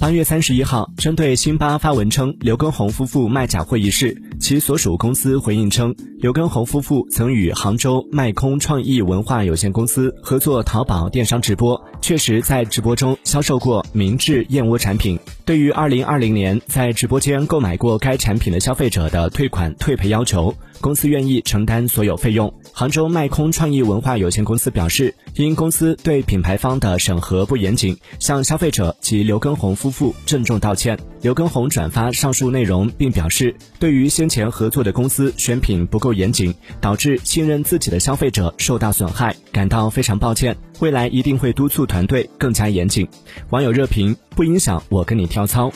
八月三十一号，针对辛巴发文称刘畊宏夫妇卖假货一事，其所属公司回应称，刘畊宏夫妇曾与杭州麦空创意文化有限公司合作淘宝电商直播，确实在直播中销售过明治燕窝产品。对于二零二零年在直播间购买过该产品的消费者的退款退赔要求，公司愿意承担所有费用。杭州麦空创意文化有限公司表示，因公司对品牌方的审核不严谨，向消费者及刘畊宏夫妇郑重道歉。刘畊宏转发上述内容，并表示，对于先前合作的公司选品不够够严谨，导致信任自己的消费者受到损害，感到非常抱歉。未来一定会督促团队更加严谨。网友热评：不影响我跟你跳操。